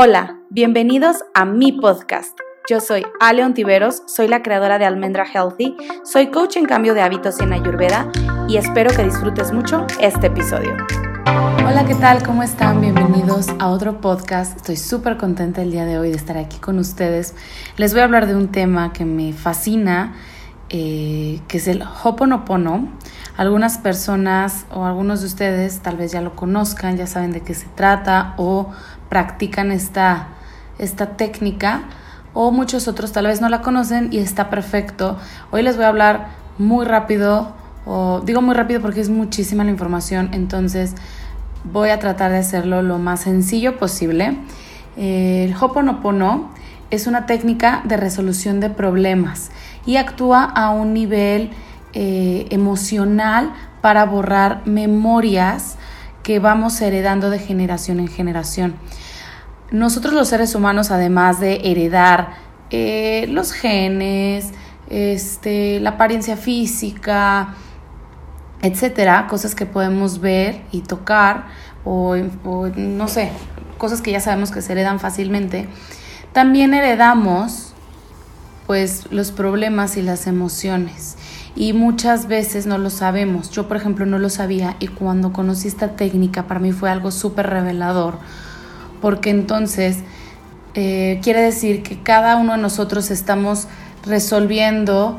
Hola, bienvenidos a mi podcast. Yo soy Ale Ontiveros, soy la creadora de Almendra Healthy, soy coach en cambio de hábitos en Ayurveda y espero que disfrutes mucho este episodio. Hola, ¿qué tal? ¿Cómo están? Bienvenidos a otro podcast. Estoy súper contenta el día de hoy de estar aquí con ustedes. Les voy a hablar de un tema que me fascina, eh, que es el Hoponopono. Algunas personas o algunos de ustedes tal vez ya lo conozcan, ya saben de qué se trata o practican esta, esta técnica o muchos otros tal vez no la conocen y está perfecto. Hoy les voy a hablar muy rápido, o digo muy rápido porque es muchísima la información, entonces voy a tratar de hacerlo lo más sencillo posible. El Hoponopono es una técnica de resolución de problemas y actúa a un nivel eh, emocional para borrar memorias que vamos heredando de generación en generación. Nosotros los seres humanos, además de heredar eh, los genes, este, la apariencia física, etcétera, cosas que podemos ver y tocar, o, o, no sé, cosas que ya sabemos que se heredan fácilmente, también heredamos pues los problemas y las emociones y muchas veces no lo sabemos. Yo, por ejemplo, no lo sabía y cuando conocí esta técnica para mí fue algo súper revelador, porque entonces eh, quiere decir que cada uno de nosotros estamos resolviendo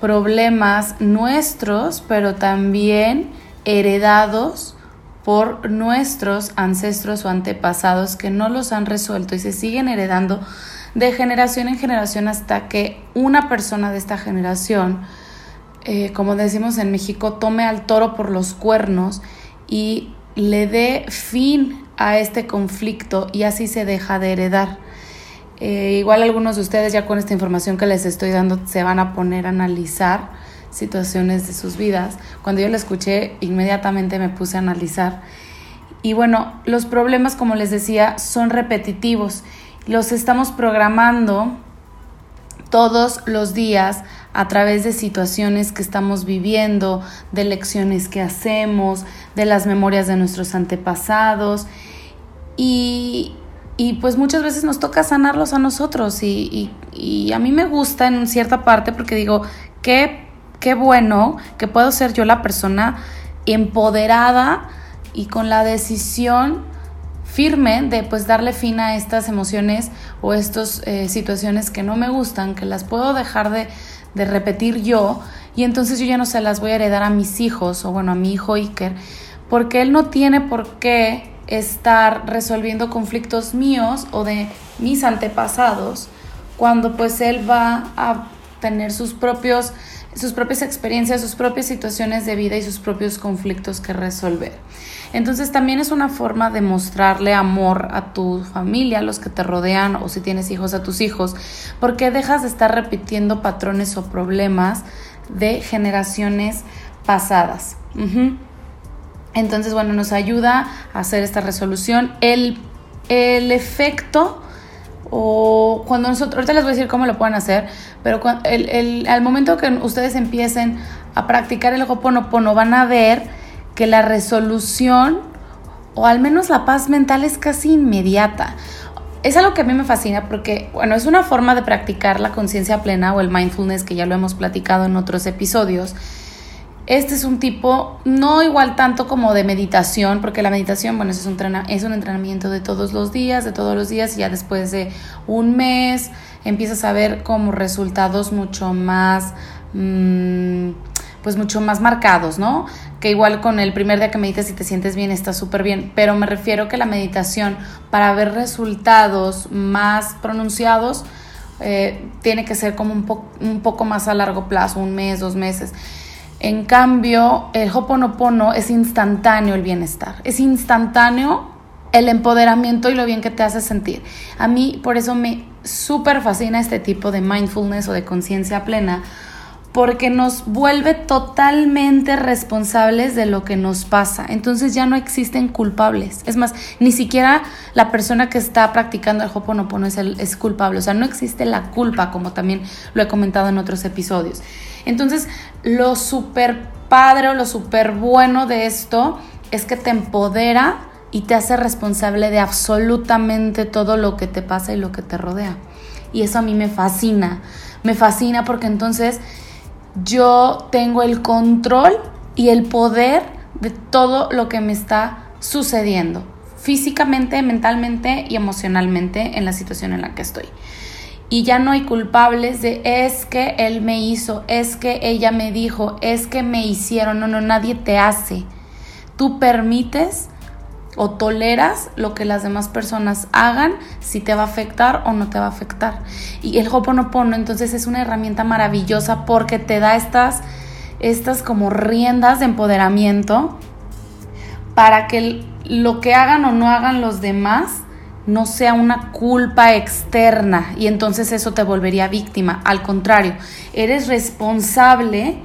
problemas nuestros, pero también heredados por nuestros ancestros o antepasados que no los han resuelto y se siguen heredando de generación en generación hasta que una persona de esta generación eh, como decimos en México, tome al toro por los cuernos y le dé fin a este conflicto y así se deja de heredar. Eh, igual algunos de ustedes ya con esta información que les estoy dando se van a poner a analizar situaciones de sus vidas. Cuando yo la escuché, inmediatamente me puse a analizar. Y bueno, los problemas, como les decía, son repetitivos. Los estamos programando todos los días a través de situaciones que estamos viviendo, de lecciones que hacemos, de las memorias de nuestros antepasados. Y, pues muchas veces nos toca sanarlos a nosotros. Y, a mí me gusta en cierta parte porque digo, qué, qué bueno que puedo ser yo la persona empoderada y con la decisión firme de pues darle fin a estas emociones o estas eh, situaciones que no me gustan, que las puedo dejar de, de repetir yo y entonces yo ya no se las voy a heredar a mis hijos o bueno a mi hijo Iker porque él no tiene por qué estar resolviendo conflictos míos o de mis antepasados cuando pues él va a tener sus propios sus propias experiencias, sus propias situaciones de vida y sus propios conflictos que resolver. Entonces también es una forma de mostrarle amor a tu familia, a los que te rodean o si tienes hijos a tus hijos, porque dejas de estar repitiendo patrones o problemas de generaciones pasadas. Entonces, bueno, nos ayuda a hacer esta resolución. El, el efecto o cuando nosotros, ahorita les voy a decir cómo lo pueden hacer, pero el, el, al momento que ustedes empiecen a practicar el Hoponopono van a ver que la resolución o al menos la paz mental es casi inmediata. Es algo que a mí me fascina porque, bueno, es una forma de practicar la conciencia plena o el mindfulness que ya lo hemos platicado en otros episodios. Este es un tipo, no igual tanto como de meditación, porque la meditación, bueno, es un, es un entrenamiento de todos los días, de todos los días, y ya después de un mes empiezas a ver como resultados mucho más, mmm, pues mucho más marcados, ¿no? que igual con el primer día que meditas y te sientes bien está súper bien, pero me refiero que la meditación para ver resultados más pronunciados eh, tiene que ser como un, un poco más a largo plazo, un mes, dos meses. En cambio, el Hoponopono es instantáneo el bienestar, es instantáneo el empoderamiento y lo bien que te hace sentir. A mí por eso me súper fascina este tipo de mindfulness o de conciencia plena, porque nos vuelve totalmente responsables de lo que nos pasa. Entonces ya no existen culpables. Es más, ni siquiera la persona que está practicando el Hoponopono es, el, es culpable. O sea, no existe la culpa, como también lo he comentado en otros episodios. Entonces, lo súper padre o lo súper bueno de esto es que te empodera y te hace responsable de absolutamente todo lo que te pasa y lo que te rodea. Y eso a mí me fascina. Me fascina porque entonces yo tengo el control y el poder de todo lo que me está sucediendo, físicamente, mentalmente y emocionalmente en la situación en la que estoy. Y ya no hay culpables de es que él me hizo, es que ella me dijo, es que me hicieron. No, no, nadie te hace. Tú permites o toleras lo que las demás personas hagan, si te va a afectar o no te va a afectar. Y el Hoponopono entonces es una herramienta maravillosa porque te da estas, estas como riendas de empoderamiento para que lo que hagan o no hagan los demás no sea una culpa externa y entonces eso te volvería víctima. Al contrario, eres responsable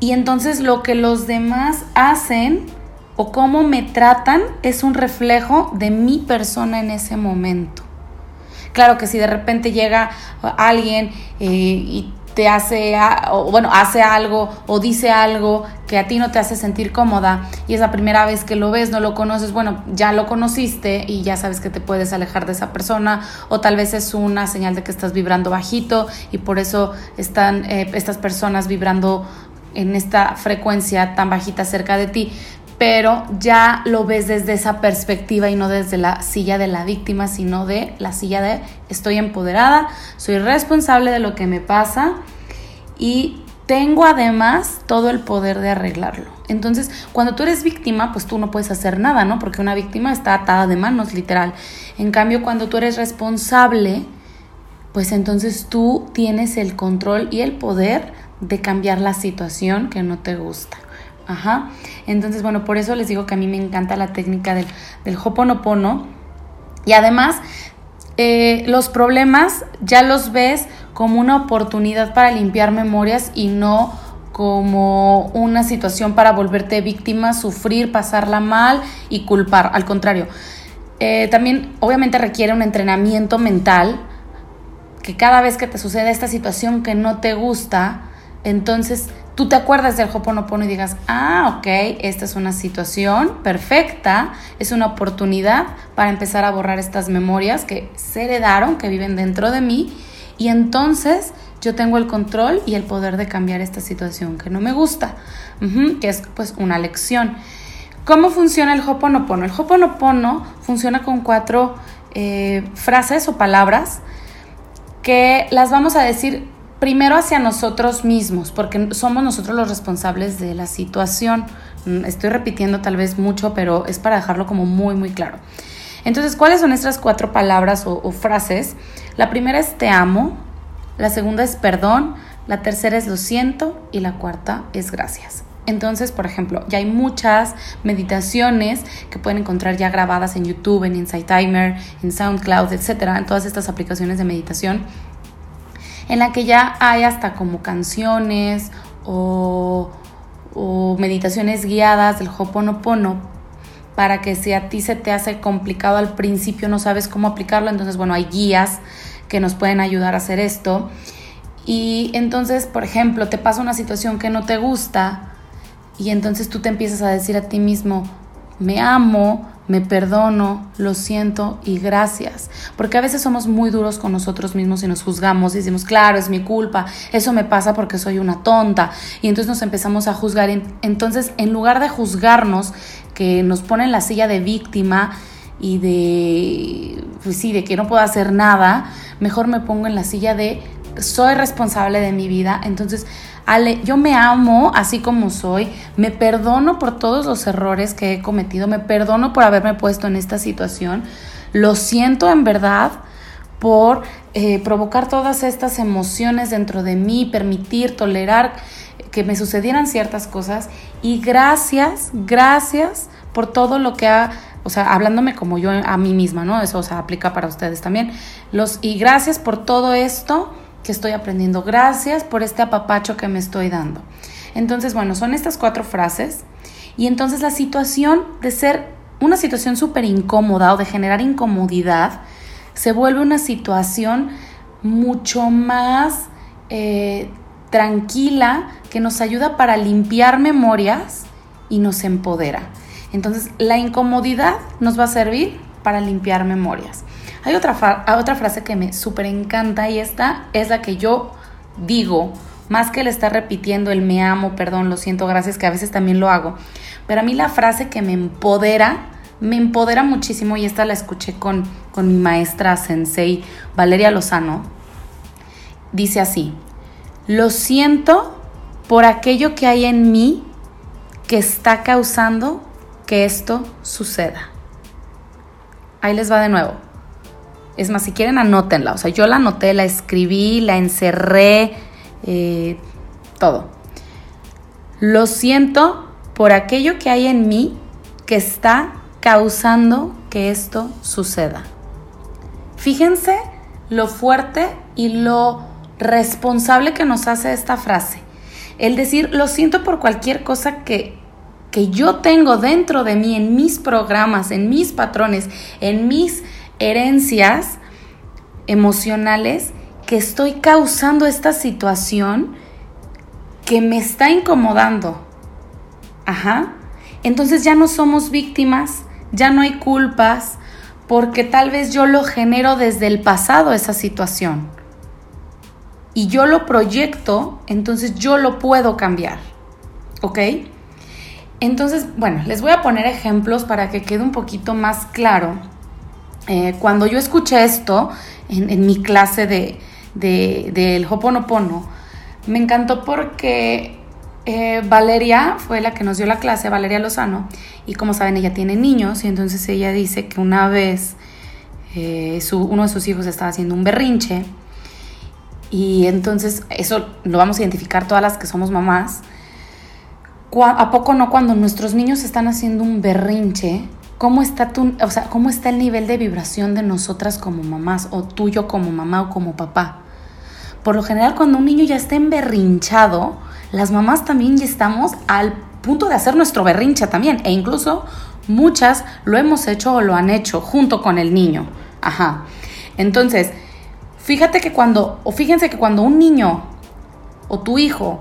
y entonces lo que los demás hacen o cómo me tratan es un reflejo de mi persona en ese momento. Claro que si de repente llega alguien eh, y te hace, o bueno, hace algo o dice algo que a ti no te hace sentir cómoda y es la primera vez que lo ves, no lo conoces, bueno, ya lo conociste y ya sabes que te puedes alejar de esa persona o tal vez es una señal de que estás vibrando bajito y por eso están eh, estas personas vibrando en esta frecuencia tan bajita cerca de ti pero ya lo ves desde esa perspectiva y no desde la silla de la víctima, sino de la silla de estoy empoderada, soy responsable de lo que me pasa y tengo además todo el poder de arreglarlo. Entonces, cuando tú eres víctima, pues tú no puedes hacer nada, ¿no? Porque una víctima está atada de manos, literal. En cambio, cuando tú eres responsable, pues entonces tú tienes el control y el poder de cambiar la situación que no te gusta. Ajá. Entonces, bueno, por eso les digo que a mí me encanta la técnica del, del Hoponopono. Y además, eh, los problemas ya los ves como una oportunidad para limpiar memorias y no como una situación para volverte víctima, sufrir, pasarla mal y culpar. Al contrario, eh, también obviamente requiere un entrenamiento mental que cada vez que te sucede esta situación que no te gusta, entonces tú te acuerdas del Hoponopono y digas, ah, ok, esta es una situación perfecta, es una oportunidad para empezar a borrar estas memorias que se heredaron, que viven dentro de mí, y entonces yo tengo el control y el poder de cambiar esta situación que no me gusta, que es pues una lección. ¿Cómo funciona el Hoponopono? El Hoponopono funciona con cuatro eh, frases o palabras que las vamos a decir primero hacia nosotros mismos, porque somos nosotros los responsables de la situación. Mm, estoy repitiendo tal vez mucho, pero es para dejarlo como muy, muy claro. Entonces, ¿cuáles son estas cuatro palabras o, frases? La primera es te amo, la segunda es perdón, la tercera es lo siento y la cuarta es gracias. Entonces, por ejemplo, ya hay muchas meditaciones que pueden encontrar ya grabadas en YouTube, en Insight Timer, en SoundCloud, etcétera, en todas estas aplicaciones de meditación en la que ya hay hasta como canciones o, meditaciones guiadas del Hoponopono para que si a ti se te hace complicado al principio, no sabes cómo aplicarlo, entonces bueno, hay guías que nos pueden ayudar a hacer esto. Y entonces, por ejemplo, te pasa una situación que no te gusta y entonces tú te empiezas a decir a ti mismo, me amo, me perdono, lo siento y gracias. Porque a veces somos muy duros con nosotros mismos y nos juzgamos y decimos, claro, es mi culpa, eso me pasa porque soy una tonta. Y entonces nos empezamos a juzgar. Entonces, en lugar de juzgarnos, que nos pone en la silla de víctima y de, pues sí, de que no puedo hacer nada, mejor me pongo en la silla de soy responsable de mi vida. Entonces, Ale, yo me amo así como soy, me perdono por todos los errores que he cometido, me perdono por haberme puesto en esta situación, lo siento en verdad por eh, provocar todas estas emociones dentro de mí, permitir, tolerar que me sucedieran ciertas cosas. Y gracias, gracias por todo lo que ha o sea, hablándome como yo a mí misma, ¿no? Eso, o sea, aplica para ustedes también. Los, y gracias por todo esto que estoy aprendiendo. Gracias por este apapacho que me estoy dando. Entonces, bueno, son estas cuatro frases. Y entonces la situación de ser una situación súper incómoda o de generar incomodidad se vuelve una situación mucho más eh, tranquila que nos ayuda para limpiar memorias y nos empodera. Entonces, la incomodidad nos va a servir para limpiar memorias. Hay otra, otra frase que me súper encanta y esta es la que yo digo, más que le está repitiendo el me amo, perdón, lo siento, gracias, que a veces también lo hago. Pero a mí la frase que me empodera, me empodera muchísimo y esta la escuché con, con mi maestra sensei Valeria Lozano. Dice así, lo siento por aquello que hay en mí que está causando que esto suceda. Ahí les va de nuevo. Es más, si quieren, anótenla. O sea, yo la anoté, la escribí, la encerré, eh, todo. Lo siento por aquello que hay en mí que está causando que esto suceda. Fíjense lo fuerte y lo responsable que nos hace esta frase. El decir, lo siento por cualquier cosa que, que yo tengo dentro de mí, en mis programas, en mis patrones, en mis herencias emocionales que estoy causando esta situación que me está incomodando. Ajá. Entonces ya no somos víctimas, ya no hay culpas, porque tal vez yo lo genero desde el pasado esa situación. Y yo lo proyecto, entonces yo lo puedo cambiar. ¿Ok? Entonces, bueno, les voy a poner ejemplos para que quede un poquito más claro eh, cuando yo escuché esto en, mi clase de, del Hoponopono, me encantó porque eh, Valeria fue la que nos dio la clase, Valeria Lozano, y como saben, ella tiene niños, y entonces ella dice que una vez eh, uno de sus hijos estaba haciendo un berrinche, y entonces eso lo vamos a identificar todas las que somos mamás. ¿A poco no cuando nuestros niños están haciendo un berrinche? Cómo está o sea, cómo está el nivel de vibración de nosotras como mamás o tuyo como mamá o como papá. Por lo general, cuando un niño ya está emberrinchado, las mamás también ya estamos al punto de hacer nuestro berrinche también. E incluso muchas lo hemos hecho o lo han hecho junto con el niño. Ajá. Entonces, fíjate que cuando, o fíjense que cuando un niño o tu hijo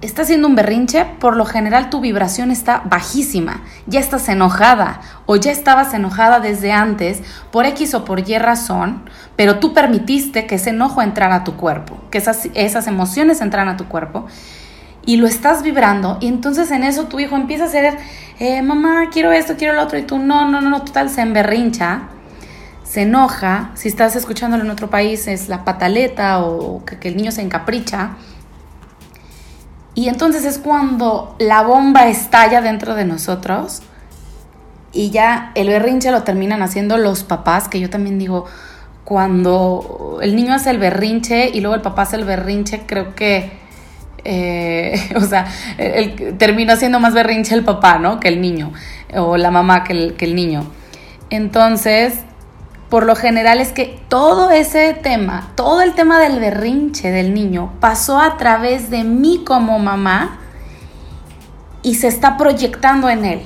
está haciendo un berrinche, por lo general tu vibración está bajísima, ya estás enojada o ya estabas enojada desde antes por X o por Y razón, pero tú permitiste que ese enojo entrara a tu cuerpo, que esas, esas emociones entraran a tu cuerpo y lo estás vibrando y entonces en eso tu hijo empieza a hacer, eh, mamá, quiero esto, quiero lo otro y tú no, no, no, no, total, se emberrincha. Se enoja, si estás escuchándolo en otro país es la pataleta o que, que el niño se encapricha, y entonces es cuando la bomba estalla dentro de nosotros y ya el berrinche lo terminan haciendo los papás, que yo también digo, cuando el niño hace el berrinche y luego el papá hace el berrinche, creo que, eh, o sea, termina haciendo más berrinche el papá, ¿no? Que el niño, o la mamá que el, que el niño. Entonces, por lo general es que todo ese tema, todo el tema del berrinche del niño pasó a través de mí como mamá y se está proyectando en él.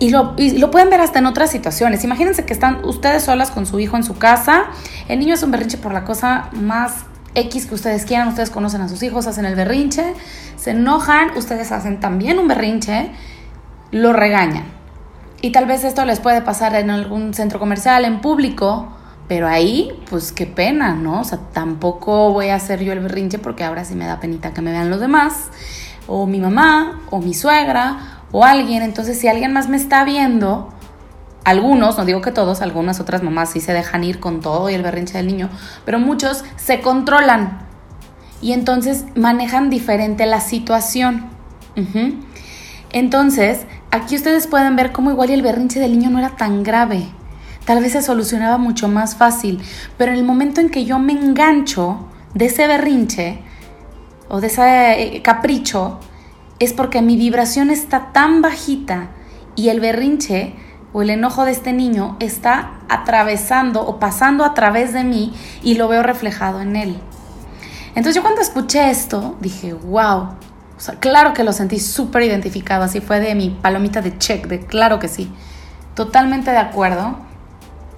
Y lo, pueden ver hasta en otras situaciones. Imagínense que están ustedes solas con su hijo en su casa. El niño es un berrinche por la cosa más X que ustedes quieran. Ustedes conocen a sus hijos, hacen el berrinche, se enojan, ustedes hacen también un berrinche, lo regañan y tal vez esto les puede pasar en algún centro comercial, en público, pero ahí, pues qué pena, ¿no? O sea, tampoco voy a hacer yo el berrinche porque ahora sí me da penita que me vean los demás, o mi mamá, o mi suegra, o alguien. Entonces, si alguien más me está viendo, algunos, no digo que todos, algunas otras mamás sí se dejan ir con todo y el berrinche del niño, pero muchos se controlan y entonces manejan diferente la situación. Entonces, aquí ustedes pueden ver cómo igual el berrinche del niño no era tan grave. Tal vez se solucionaba mucho más fácil, pero en el momento en que yo me engancho de ese berrinche o de ese eh, capricho, es porque mi vibración está tan bajita y el berrinche o el enojo de este niño está atravesando o pasando a través de mí y lo veo reflejado en él. Entonces yo cuando escuché esto dije, wow, claro que lo sentí súper identificado, así fue de mi palomita de check, de claro que sí. Totalmente de acuerdo.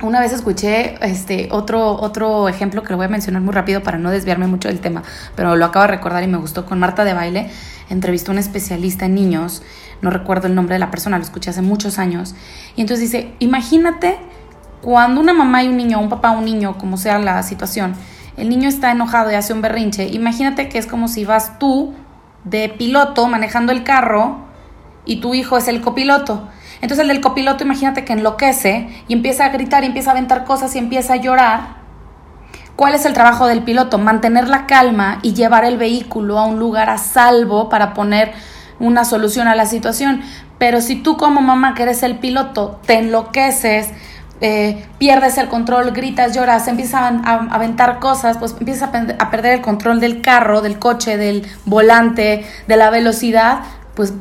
una vez escuché este otro, otro ejemplo que lo voy a mencionar muy rápido para no desviarme mucho del tema, pero lo acabo de recordar y me gustó. Con Marta de Baile entrevistó a un especialista en niños, no recuerdo el nombre de la persona, lo escuché hace muchos años, y entonces dice, imagínate cuando una mamá y un niño, un papá, un niño, como sea la situación, el niño está enojado y hace un berrinche, imagínate que es como si vas tú de piloto manejando el carro y tu hijo es el copiloto. Entonces el del copiloto, imagínate que enloquece y empieza a gritar y empieza a aventar cosas y empieza a llorar. ¿Cuál es el trabajo del piloto? Mantener la calma y llevar el vehículo a un lugar a salvo para poner una solución a la situación. Pero si tú como mamá que eres el piloto te enloqueces, eh, pierdes el control, gritas, lloras, empiezas a, aventar cosas, pues empiezas a, a perder el control del carro, del coche, del volante, de la velocidad, pues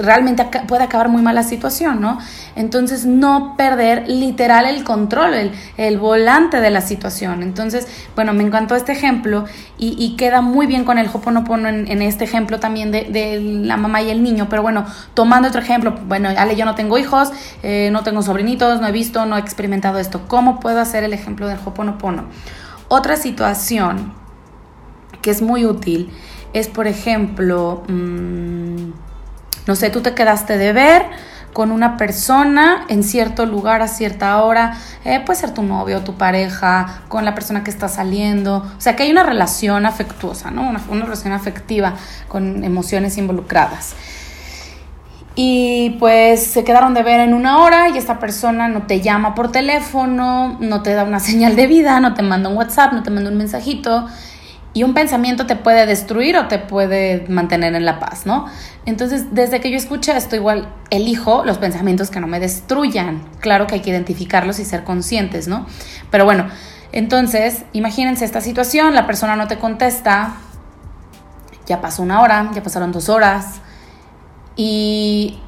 realmente puede acabar muy mal la situación, ¿no? Entonces, no perder literal el control, el, el volante de la situación. Entonces, bueno, me encantó este ejemplo y, queda muy bien con el Hoponopono en, en este ejemplo también de, de, la mamá y el niño. Pero bueno, tomando otro ejemplo, bueno, Ale, yo no tengo hijos, eh, no tengo sobrinitos, no he visto, no he experimentado esto. ¿Cómo puedo hacer el ejemplo del Hoponopono? Otra situación que es muy útil es, por ejemplo, mmm, no sé, tú te quedaste de ver con una persona en cierto lugar a cierta hora, eh, puede ser tu novio, tu pareja, con la persona que está saliendo, o sea que hay una relación afectuosa, ¿no? Una, una relación afectiva con emociones involucradas. Y pues se quedaron de ver en una hora y esta persona no te llama por teléfono, no te da una señal de vida, no te manda un WhatsApp, no te manda un mensajito y un pensamiento te puede destruir o te puede mantener en la paz, ¿no? Entonces, desde que yo escuché esto, igual elijo los pensamientos que no me destruyan. Claro que hay que identificarlos y ser conscientes, ¿no? Pero bueno, entonces, imagínense esta situación, la persona no te contesta, ya pasó una hora, ya pasaron dos horas, y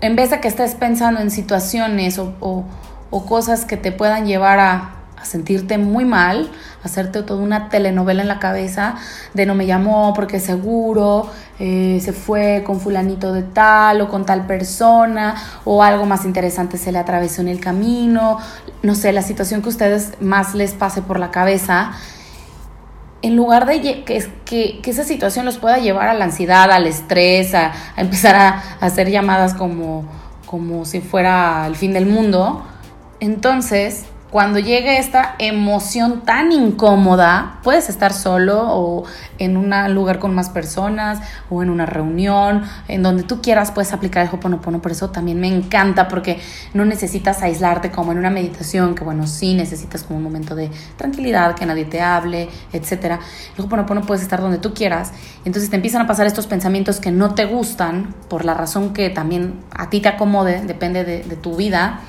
en vez de que estés pensando en situaciones o, o cosas que te puedan llevar a a sentirte muy mal, hacerte toda una telenovela en la cabeza de no me llamó porque seguro eh, se fue con fulanito de tal o con tal persona o algo más interesante se le atravesó en el camino, no sé, la situación que a ustedes más les pase por la cabeza, en lugar de que, esa situación los pueda llevar a la ansiedad, al estrés, a, empezar a, a hacer llamadas como, como si fuera el fin del mundo, entonces cuando llegue esta emoción tan incómoda, puedes estar solo o en un lugar con más personas o en una reunión, en donde tú quieras puedes aplicar el Hoponopono, por eso también me encanta porque no necesitas aislarte como en una meditación, que bueno, sí necesitas como un momento de tranquilidad, que nadie te hable, etc. El Hoponopono puedes estar donde tú quieras, entonces te empiezan a pasar estos pensamientos que no te gustan por la razón que también a ti te acomode, depende de, de tu vida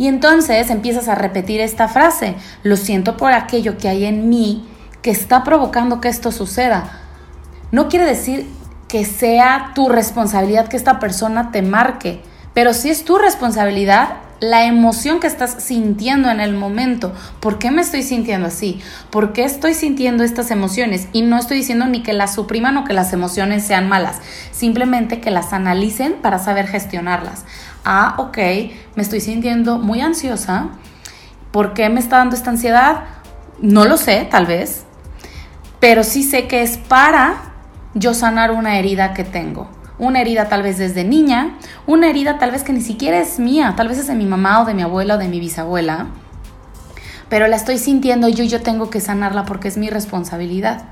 y entonces empiezas a repetir esta frase, lo siento por aquello que hay en mí que está provocando que esto suceda. No quiere decir que sea tu responsabilidad que esta persona te marque, pero sí es tu responsabilidad la emoción que estás sintiendo en el momento. ¿Por qué me estoy sintiendo así? ¿Por qué estoy sintiendo estas emociones? Y no estoy diciendo ni que las supriman o que las emociones sean malas, simplemente que las analicen para saber gestionarlas ah, ok, me estoy sintiendo muy ansiosa. ¿Por qué me está dando esta ansiedad? No lo sé, tal vez, pero sí sé que es para yo sanar una herida que tengo. Una herida tal vez desde niña, una herida tal vez que ni siquiera es mía, tal vez es de mi mamá o de mi abuela o de mi bisabuela, pero la estoy sintiendo yo y yo tengo que sanarla porque es mi responsabilidad.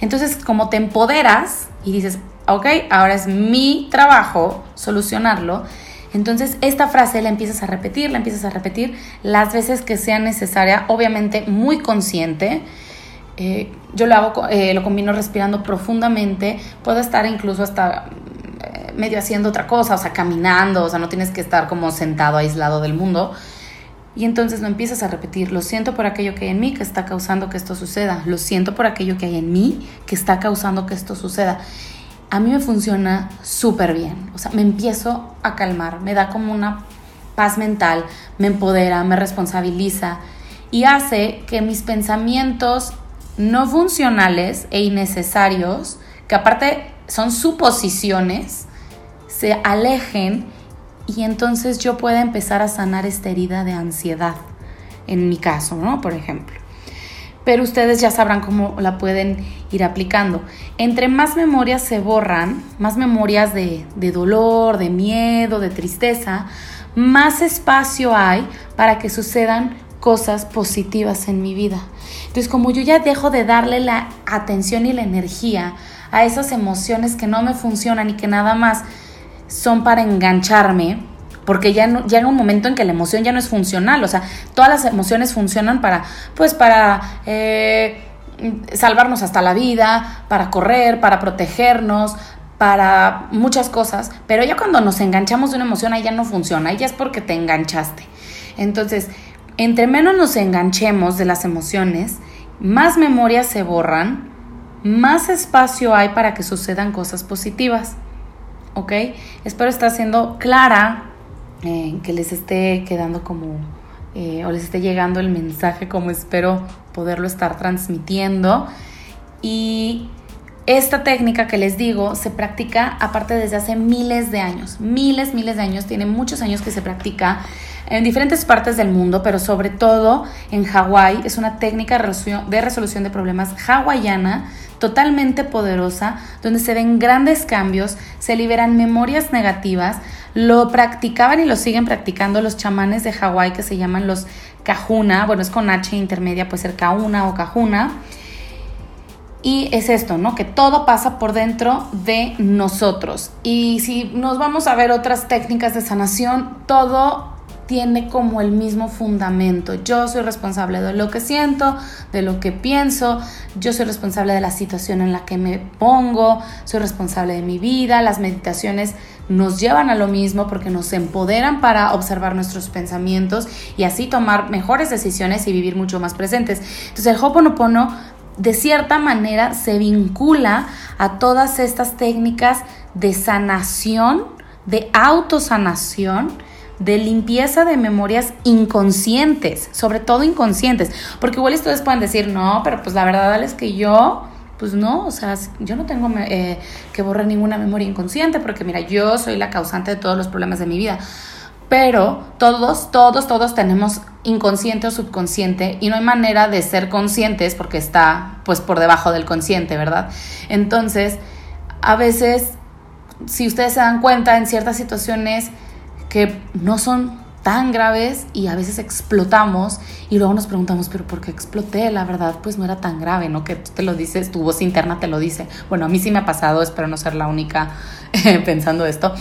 Entonces, como te empoderas y dices, ok, ahora es mi trabajo solucionarlo, entonces, esta frase la empiezas a repetir, la empiezas a repetir las veces que sea necesaria, obviamente muy consciente. Eh, yo lo hago, eh, lo combino respirando profundamente, puedo estar incluso hasta medio haciendo otra cosa, o sea, caminando, o sea, no tienes que estar como sentado aislado del mundo. Y entonces lo empiezas a repetir, lo siento por aquello que hay en mí que está causando que esto suceda, lo siento por aquello que hay en mí que está causando que esto suceda a mí me funciona súper bien. O sea, me empiezo a calmar, me da como una paz mental, me empodera, me responsabiliza y hace que mis pensamientos no funcionales e innecesarios, que aparte son suposiciones, se alejen y entonces yo pueda empezar a sanar esta herida de ansiedad, en mi caso, ¿no? Por ejemplo. Pero ustedes ya sabrán cómo la pueden ir aplicando. Entre más memorias se borran, más memorias de, dolor, de miedo, de tristeza, más espacio hay para que sucedan cosas positivas en mi vida. Entonces, como yo ya dejo de darle la atención y la energía a esas emociones que no me funcionan y que nada más son para engancharme, porque ya no, llega un momento en que la emoción ya no es funcional, o sea, todas las emociones funcionan para, pues para eh, salvarnos hasta la vida, para correr, para protegernos, para muchas cosas, pero ya cuando nos enganchamos de una emoción, ahí ya no funciona, ahí ya es porque te enganchaste. Entonces, entre menos nos enganchemos de las emociones, más memorias se borran, más espacio hay para que sucedan cosas positivas. ¿Ok? Espero estar siendo clara, eh, que les esté quedando como, eh, o les esté llegando el mensaje como espero poderlo estar transmitiendo. Y esta técnica que les digo se practica aparte desde hace miles de años, miles, miles de años, tiene muchos años que se practica en diferentes partes del mundo, pero sobre todo en Hawái. Es una técnica de resolución de problemas hawaiana totalmente poderosa, donde se ven grandes cambios, se liberan memorias negativas. Lo practicaban y lo siguen practicando los chamanes de Hawái que se llaman los Kahuna. Bueno, es con H intermedia, puede ser Kahuna o Kahuna. Y es esto, ¿no? Que todo pasa por dentro de nosotros. Y si nos vamos a ver otras técnicas de sanación, todo tiene como el mismo fundamento. Yo soy responsable de lo que siento, de lo que pienso, yo soy responsable de la situación en la que me pongo, soy responsable de mi vida, las meditaciones nos llevan a lo mismo porque nos empoderan para observar nuestros pensamientos y así tomar mejores decisiones y vivir mucho más presentes. Entonces el Hoponopono de cierta manera se vincula a todas estas técnicas de sanación, de autosanación, de limpieza de memorias inconscientes, sobre todo inconscientes, porque igual ustedes pueden decir, no, pero pues la verdad es que yo, pues no, o sea, yo no tengo eh, que borrar ninguna memoria inconsciente, porque mira, yo soy la causante de todos los problemas de mi vida. Pero todos, todos, todos tenemos inconsciente o subconsciente y no hay manera de ser conscientes porque está pues por debajo del consciente, ¿verdad? Entonces, a veces, si ustedes se dan cuenta, en ciertas situaciones que no son tan graves y a veces explotamos y luego nos preguntamos, pero ¿por qué exploté? La verdad, pues no era tan grave, ¿no? Que tú te lo dices, tu voz interna te lo dice. Bueno, a mí sí me ha pasado, espero no ser la única pensando esto.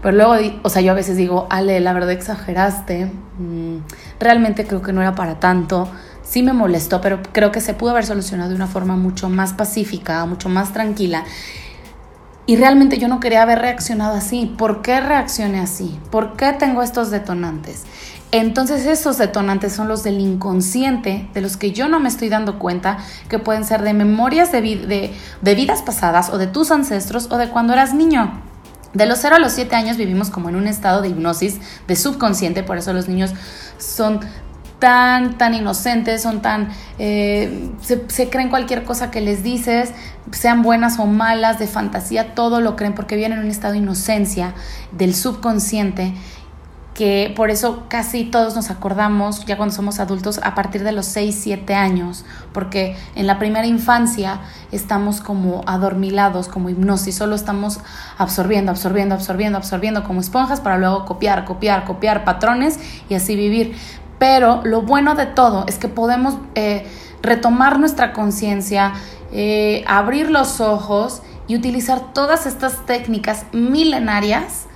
Pero luego, o sea, yo a veces digo, Ale, la verdad exageraste, mm, realmente creo que no era para tanto. Sí me molestó, pero creo que se pudo haber solucionado de una forma mucho más pacífica, mucho más tranquila. Y realmente yo no quería haber reaccionado así. ¿Por qué reaccioné así? ¿Por qué tengo estos detonantes? Entonces esos detonantes son los del inconsciente, de los que yo no me estoy dando cuenta, que pueden ser de memorias de, de, vidas pasadas o de tus ancestros o de cuando eras niño. De los 0 a los 7 años vivimos como en un estado de hipnosis, de subconsciente, por eso los niños son tan, tan inocentes, son tan, eh, se, creen cualquier cosa que les dices, sean buenas o malas, de fantasía, todo lo creen porque vienen en un estado de inocencia del subconsciente que por eso casi todos nos acordamos ya cuando somos adultos a partir de los 6, 7 años, porque en la primera infancia estamos como adormilados, como hipnosis, solo estamos absorbiendo, absorbiendo, absorbiendo, absorbiendo como esponjas para luego copiar, copiar, copiar patrones y así vivir. Pero lo bueno de todo es que podemos eh, retomar nuestra conciencia, eh, abrir los ojos y utilizar todas estas técnicas milenarias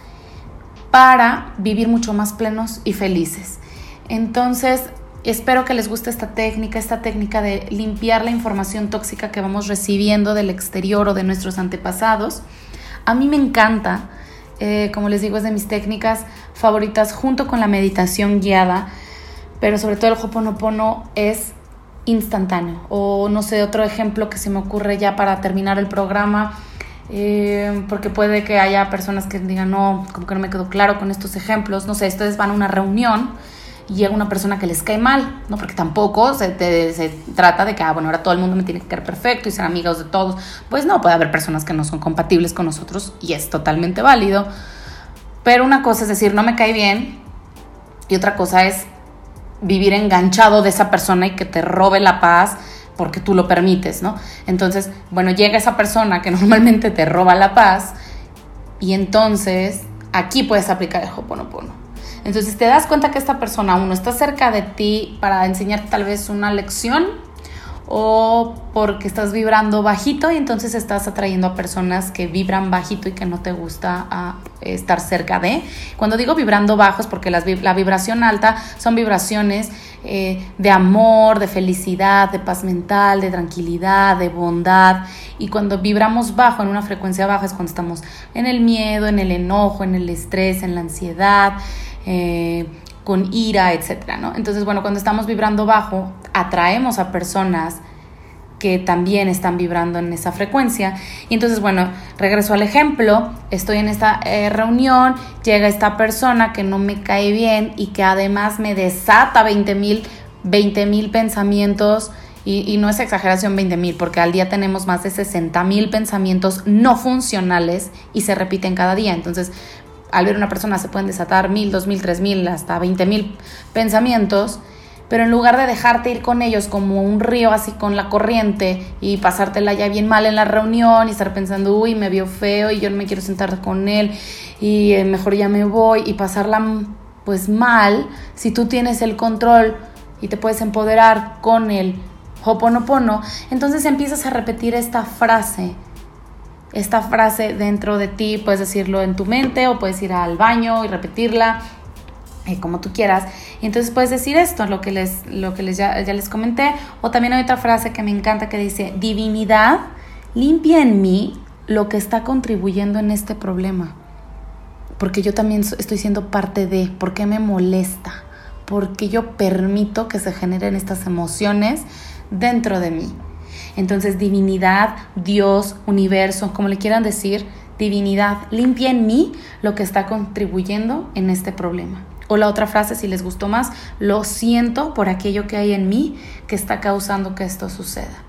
para vivir mucho más plenos y felices. Entonces, espero que les guste esta técnica, esta técnica de limpiar la información tóxica que vamos recibiendo del exterior o de nuestros antepasados. A mí me encanta, eh, como les digo, es de mis técnicas favoritas junto con la meditación guiada pero sobre todo el Hoponopono es instantáneo. O no sé, otro ejemplo que se me ocurre ya para terminar el programa, eh, porque puede que haya personas que digan, no, como que no me quedó claro con estos ejemplos. No sé, ustedes van a una reunión y llega una persona que les cae mal, ¿no? Porque tampoco se, se trata de que, ah, bueno, ahora todo el mundo me tiene que caer perfecto y ser amigos de todos. Pues no, puede haber personas que no son compatibles con nosotros y es totalmente válido. Pero una cosa es decir, no me cae bien, y otra cosa es vivir enganchado de esa persona y que te robe la paz porque tú lo permites, ¿no? Entonces, bueno, llega esa persona que normalmente te roba la paz y entonces aquí puedes aplicar el Hoponopono. Entonces te das cuenta que esta persona, uno, está cerca de ti para enseñarte tal vez una lección o porque estás vibrando bajito y entonces estás atrayendo a personas que vibran bajito y que no te gusta ah, estar cerca de. Cuando digo vibrando bajo es porque la vibración alta son vibraciones eh, de amor, de felicidad, de paz mental, de tranquilidad, de bondad. Y cuando vibramos bajo, en una frecuencia baja, es cuando estamos en el miedo, en el enojo, en el estrés, en la ansiedad. Eh, con ira, etcétera, ¿no? Entonces, bueno, cuando estamos vibrando bajo, atraemos a personas que también están vibrando en esa frecuencia. Y entonces, bueno, regreso al ejemplo, estoy en esta eh, reunión, llega esta persona que no me cae bien y que además me desata 20 mil 20 mil pensamientos. Y, no es exageración 20 mil, porque al día tenemos más de 60 mil pensamientos no funcionales y se repiten cada día. Entonces, al ver una persona se pueden desatar mil, dos mil, tres mil, hasta veinte mil pensamientos, pero en lugar de dejarte ir con ellos como un río así con la corriente y pasártela ya bien mal en la reunión y estar pensando, uy, me vio feo y yo no me quiero sentar con él y eh, mejor ya me voy y pasarla pues mal, si tú tienes el control y te puedes empoderar con el hoponopono, entonces empiezas a repetir esta frase esta frase dentro de ti, puedes decirlo en tu mente o puedes ir al baño y repetirla eh, como tú quieras. Y entonces puedes decir esto, lo que les, lo que les ya, ya les comenté. O también hay otra frase que me encanta que dice, divinidad, limpia en mí lo que está contribuyendo en este problema. Porque yo también estoy siendo parte de, ¿por qué me molesta? Porque yo permito que se generen estas emociones dentro de mí. Entonces, divinidad, Dios, universo, como le quieran decir, divinidad, limpia en mí lo que está contribuyendo en este problema. O la otra frase, si les gustó más, lo siento por aquello que hay en mí que está causando que esto suceda.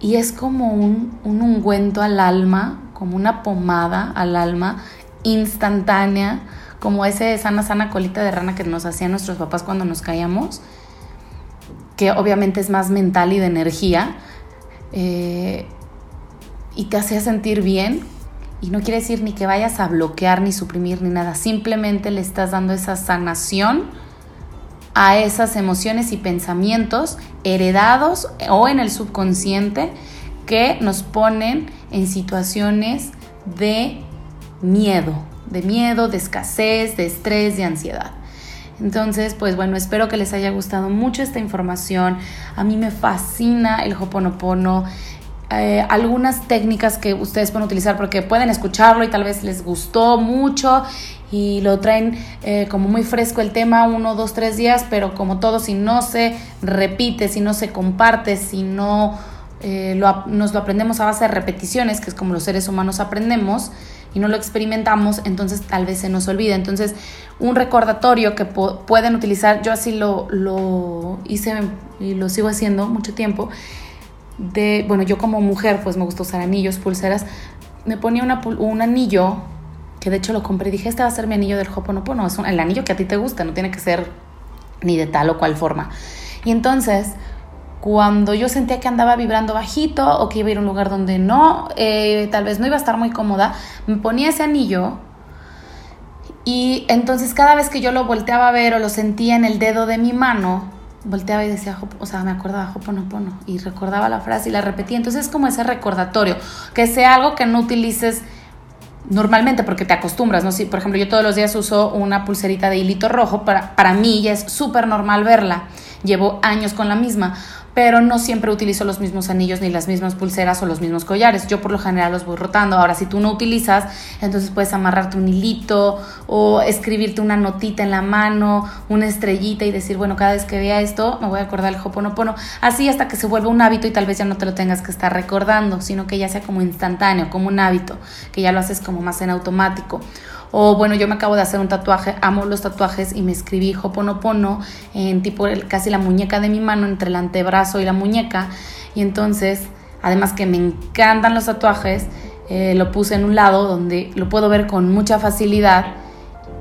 Y es como un, un ungüento al alma, como una pomada al alma instantánea, como ese sana, sana colita de rana que nos hacían nuestros papás cuando nos caíamos que obviamente es más mental y de energía, eh, y te hace sentir bien. Y no quiere decir ni que vayas a bloquear ni suprimir ni nada, simplemente le estás dando esa sanación a esas emociones y pensamientos heredados o en el subconsciente que nos ponen en situaciones de miedo, de miedo, de escasez, de estrés, de ansiedad. Entonces, pues bueno, espero que les haya gustado mucho esta información. A mí me fascina el Hoponopono. Eh, algunas técnicas que ustedes pueden utilizar porque pueden escucharlo y tal vez les gustó mucho y lo traen eh, como muy fresco el tema uno, dos, tres días, pero como todo, si no se repite, si no se comparte, si no eh, nos lo aprendemos a base de repeticiones, que es como los seres humanos aprendemos, y no lo experimentamos, entonces tal vez se nos olvida. Entonces, un recordatorio que pueden utilizar, yo así lo, lo hice y lo sigo haciendo mucho tiempo, de, bueno, yo como mujer pues me gusta usar anillos, pulseras, me ponía una, un anillo, que de hecho lo compré, dije, este va a ser mi anillo del Hoponopono, es el anillo que a ti te gusta, no tiene que ser ni de tal o cual forma. Y entonces cuando yo sentía que andaba vibrando bajito o que iba a ir a un lugar donde no, eh, tal vez no iba a estar muy cómoda, me ponía ese anillo y entonces cada vez que yo lo volteaba a ver o lo sentía en el dedo de mi mano, volteaba y decía, o sea, me acordaba Hoponopono y recordaba la frase y la repetía. Entonces es como ese recordatorio, que sea algo que no utilices normalmente porque te acostumbras, ¿no? Si, por ejemplo, yo todos los días uso una pulserita de hilito rojo, para, para mí ya es súper normal verla. Llevo años con la misma pero no siempre utilizo los mismos anillos ni las mismas pulseras o los mismos collares. Yo por lo general los voy rotando. Ahora, si tú no utilizas, entonces puedes amarrarte un hilito o escribirte una notita en la mano, una estrellita y decir, bueno, cada vez que vea esto me voy a acordar el Hoponopono. Así hasta que se vuelva un hábito y tal vez ya no te lo tengas que estar recordando, sino que ya sea como instantáneo, como un hábito, que ya lo haces como más en automático. O bueno, yo me acabo de hacer un tatuaje, amo los tatuajes y me escribí Hoponopono en tipo casi la muñeca de mi mano, entre el antebrazo y la muñeca. Y entonces, además que me encantan los tatuajes, eh, lo puse en un lado donde lo puedo ver con mucha facilidad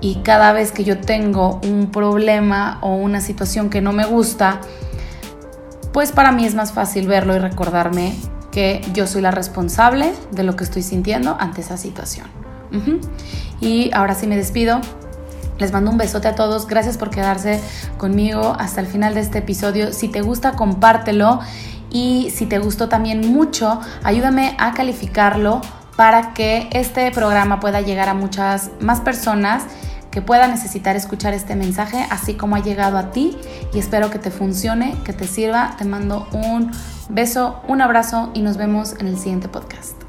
y cada vez que yo tengo un problema o una situación que no me gusta, pues para mí es más fácil verlo y recordarme que yo soy la responsable de lo que estoy sintiendo ante esa situación. Y ahora sí me despido. Les mando un besote a todos. Gracias por quedarse conmigo hasta el final de este episodio. Si te gusta, compártelo. Y si te gustó también mucho, ayúdame a calificarlo para que este programa pueda llegar a muchas más personas que puedan necesitar escuchar este mensaje, así como ha llegado a ti. Y espero que te funcione, que te sirva. Te mando un beso, un abrazo y nos vemos en el siguiente podcast.